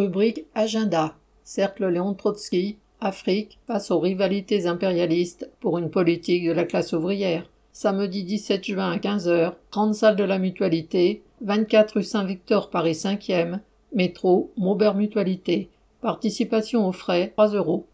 Rubrique Agenda. Cercle Léon Trotsky, Afrique, face aux rivalités impérialistes pour une politique de la classe ouvrière. Samedi 17 juin à 15h, 30 salles de la Mutualité, 24 rue Saint-Victor, Paris 5e, métro, Maubert Mutualité. Participation aux frais, 3 euros.